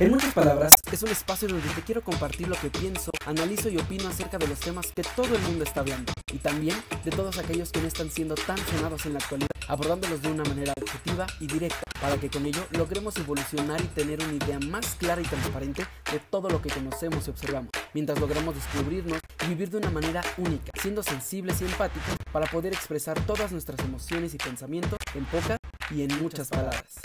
En muchas palabras, es un espacio donde te quiero compartir lo que pienso, analizo y opino acerca de los temas que todo el mundo está hablando y también de todos aquellos que no están siendo tan sonados en la actualidad, abordándolos de una manera objetiva y directa para que con ello logremos evolucionar y tener una idea más clara y transparente de todo lo que conocemos y observamos, mientras logramos descubrirnos y vivir de una manera única, siendo sensibles y empáticos para poder expresar todas nuestras emociones y pensamientos en pocas y en muchas palabras.